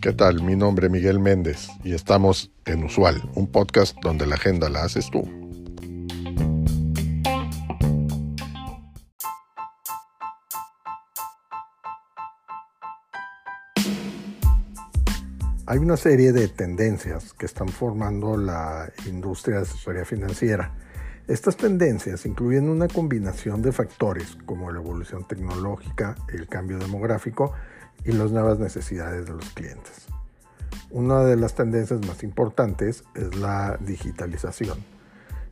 ¿Qué tal? Mi nombre es Miguel Méndez y estamos en Usual, un podcast donde la agenda la haces tú. Hay una serie de tendencias que están formando la industria de asesoría financiera. Estas tendencias incluyen una combinación de factores como la evolución tecnológica, el cambio demográfico y las nuevas necesidades de los clientes. Una de las tendencias más importantes es la digitalización.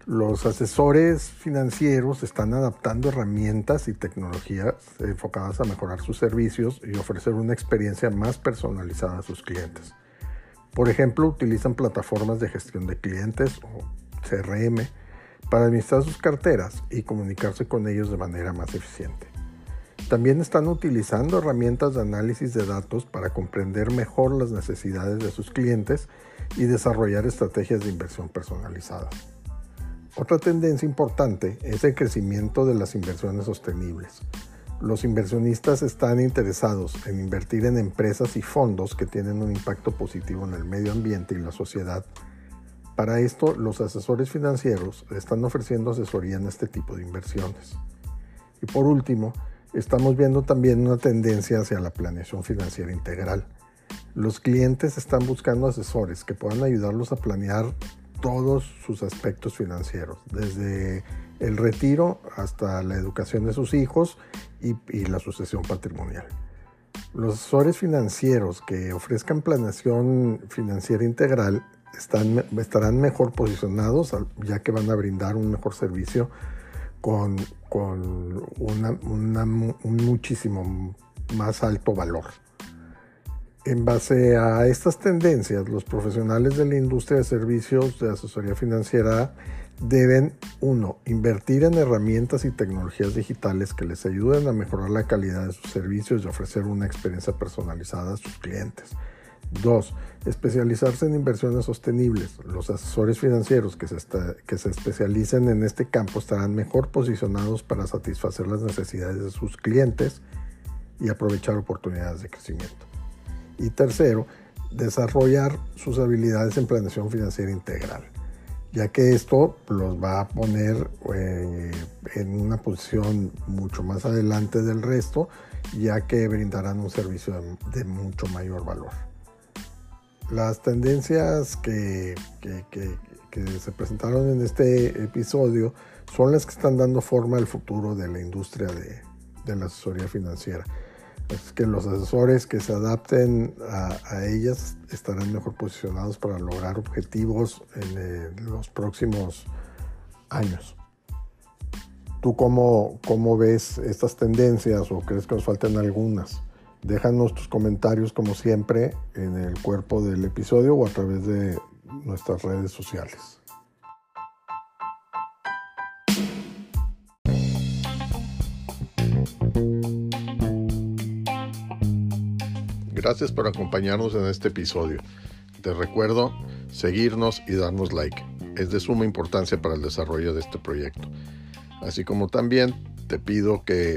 Los asesores financieros están adaptando herramientas y tecnologías enfocadas a mejorar sus servicios y ofrecer una experiencia más personalizada a sus clientes. Por ejemplo, utilizan plataformas de gestión de clientes o CRM para administrar sus carteras y comunicarse con ellos de manera más eficiente. También están utilizando herramientas de análisis de datos para comprender mejor las necesidades de sus clientes y desarrollar estrategias de inversión personalizadas. Otra tendencia importante es el crecimiento de las inversiones sostenibles. Los inversionistas están interesados en invertir en empresas y fondos que tienen un impacto positivo en el medio ambiente y la sociedad. Para esto, los asesores financieros están ofreciendo asesoría en este tipo de inversiones. Y por último, estamos viendo también una tendencia hacia la planeación financiera integral. Los clientes están buscando asesores que puedan ayudarlos a planear todos sus aspectos financieros, desde el retiro hasta la educación de sus hijos y, la sucesión patrimonial. Los asesores financieros que ofrezcan planeación financiera integral estarán mejor posicionados ya que van a brindar un mejor servicio con, con un muchísimo más alto valor. En base a estas tendencias, los profesionales de la industria de servicios de asesoría financiera deben, uno, invertir en herramientas y tecnologías digitales que les ayuden a mejorar la calidad de sus servicios y ofrecer una experiencia personalizada a sus clientes. Dos, especializarse en inversiones sostenibles. Los asesores financieros que se, se especialicen en este campo estarán mejor posicionados para satisfacer las necesidades de sus clientes y aprovechar oportunidades de crecimiento. Y tercero, desarrollar sus habilidades en planeación financiera integral ya que esto los va a poner eh, en una posición mucho más adelante del resto, ya que brindarán un servicio de, mucho mayor valor. Las tendencias que, se presentaron en este episodio son las que están dando forma al futuro de la industria de la asesoría financiera. Es que los asesores que se adapten a, ellas estarán mejor posicionados para lograr objetivos en eh, los próximos años. ¿Tú cómo, cómo ves estas tendencias o crees que nos faltan algunas? Déjanos tus comentarios como siempre en el cuerpo del episodio o a través de nuestras redes sociales. Gracias por acompañarnos en este episodio. Te recuerdo seguirnos y darnos like. Es de suma importancia para el desarrollo de este proyecto. Así como también te pido que